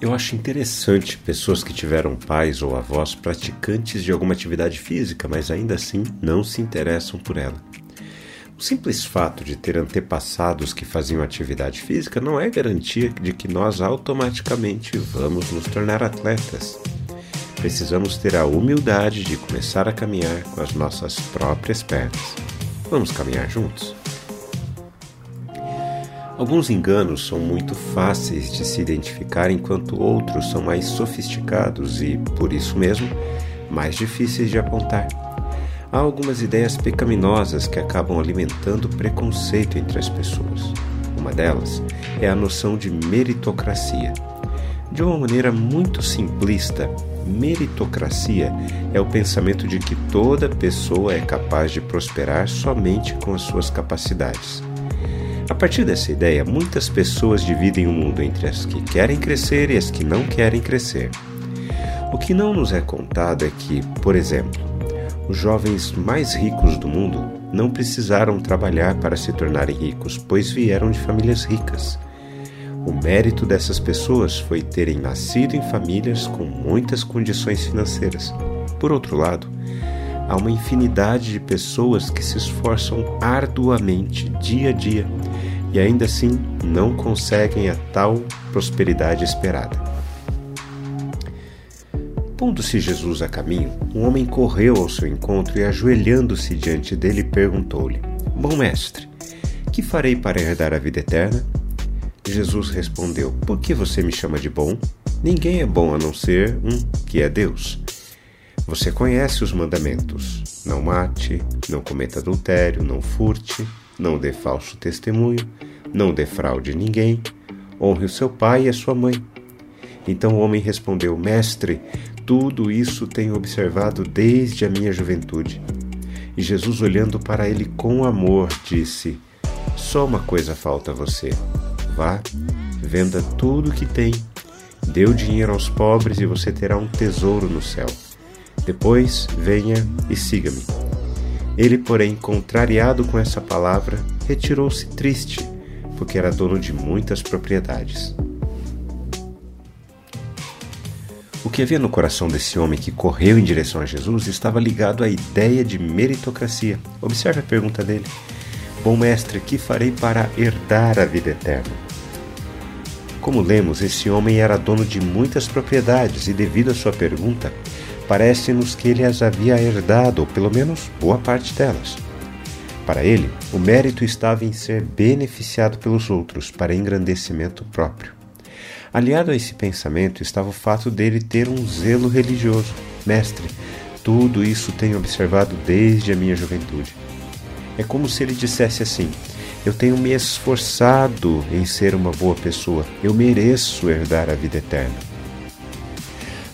Eu acho interessante pessoas que tiveram pais ou avós praticantes de alguma atividade física, mas ainda assim não se interessam por ela. O simples fato de ter antepassados que faziam atividade física não é garantia de que nós automaticamente vamos nos tornar atletas. Precisamos ter a humildade de começar a caminhar com as nossas próprias pernas. Vamos caminhar juntos? Alguns enganos são muito fáceis de se identificar, enquanto outros são mais sofisticados e, por isso mesmo, mais difíceis de apontar. Há algumas ideias pecaminosas que acabam alimentando preconceito entre as pessoas. Uma delas é a noção de meritocracia. De uma maneira muito simplista, meritocracia é o pensamento de que toda pessoa é capaz de prosperar somente com as suas capacidades. A partir dessa ideia, muitas pessoas dividem o mundo entre as que querem crescer e as que não querem crescer. O que não nos é contado é que, por exemplo, os jovens mais ricos do mundo não precisaram trabalhar para se tornarem ricos, pois vieram de famílias ricas. O mérito dessas pessoas foi terem nascido em famílias com muitas condições financeiras. Por outro lado, há uma infinidade de pessoas que se esforçam arduamente dia a dia e ainda assim não conseguem a tal prosperidade esperada. Pondo-se Jesus a caminho, um homem correu ao seu encontro e, ajoelhando-se diante dele, perguntou-lhe: Bom mestre, que farei para herdar a vida eterna? Jesus respondeu: Por que você me chama de bom? Ninguém é bom a não ser um que é Deus. Você conhece os mandamentos: não mate, não cometa adultério, não furte, não dê falso testemunho, não defraude ninguém, honre o seu pai e a sua mãe. Então o homem respondeu: Mestre, tudo isso tenho observado desde a minha juventude. E Jesus, olhando para ele com amor, disse: Só uma coisa falta a você. Vá, venda tudo o que tem, dê o dinheiro aos pobres e você terá um tesouro no céu. Depois, venha e siga-me. Ele, porém, contrariado com essa palavra, retirou-se triste, porque era dono de muitas propriedades. O que havia no coração desse homem que correu em direção a Jesus estava ligado à ideia de meritocracia. Observe a pergunta dele: Bom mestre, que farei para herdar a vida eterna? Como lemos, esse homem era dono de muitas propriedades e, devido à sua pergunta, parece-nos que ele as havia herdado, ou pelo menos boa parte delas. Para ele, o mérito estava em ser beneficiado pelos outros para engrandecimento próprio. Aliado a esse pensamento estava o fato dele ter um zelo religioso. Mestre, tudo isso tenho observado desde a minha juventude. É como se ele dissesse assim: Eu tenho me esforçado em ser uma boa pessoa, eu mereço herdar a vida eterna.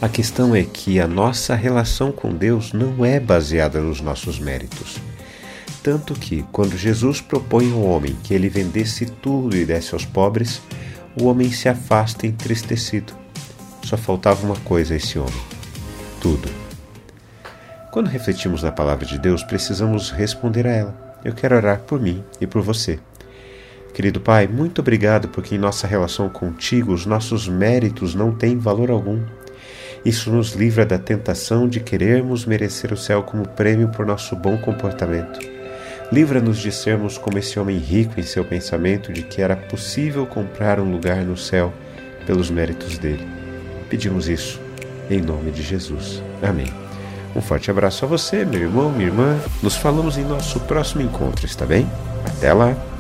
A questão é que a nossa relação com Deus não é baseada nos nossos méritos. Tanto que, quando Jesus propõe ao homem que ele vendesse tudo e desse aos pobres, o homem se afasta entristecido. Só faltava uma coisa a esse homem: tudo. Quando refletimos na palavra de Deus, precisamos responder a ela. Eu quero orar por mim e por você. Querido Pai, muito obrigado porque em nossa relação contigo os nossos méritos não têm valor algum. Isso nos livra da tentação de querermos merecer o céu como prêmio por nosso bom comportamento. Livra-nos de sermos como esse homem rico em seu pensamento de que era possível comprar um lugar no céu pelos méritos dele. Pedimos isso em nome de Jesus. Amém. Um forte abraço a você, meu irmão, minha irmã. Nos falamos em nosso próximo encontro, está bem? Até lá!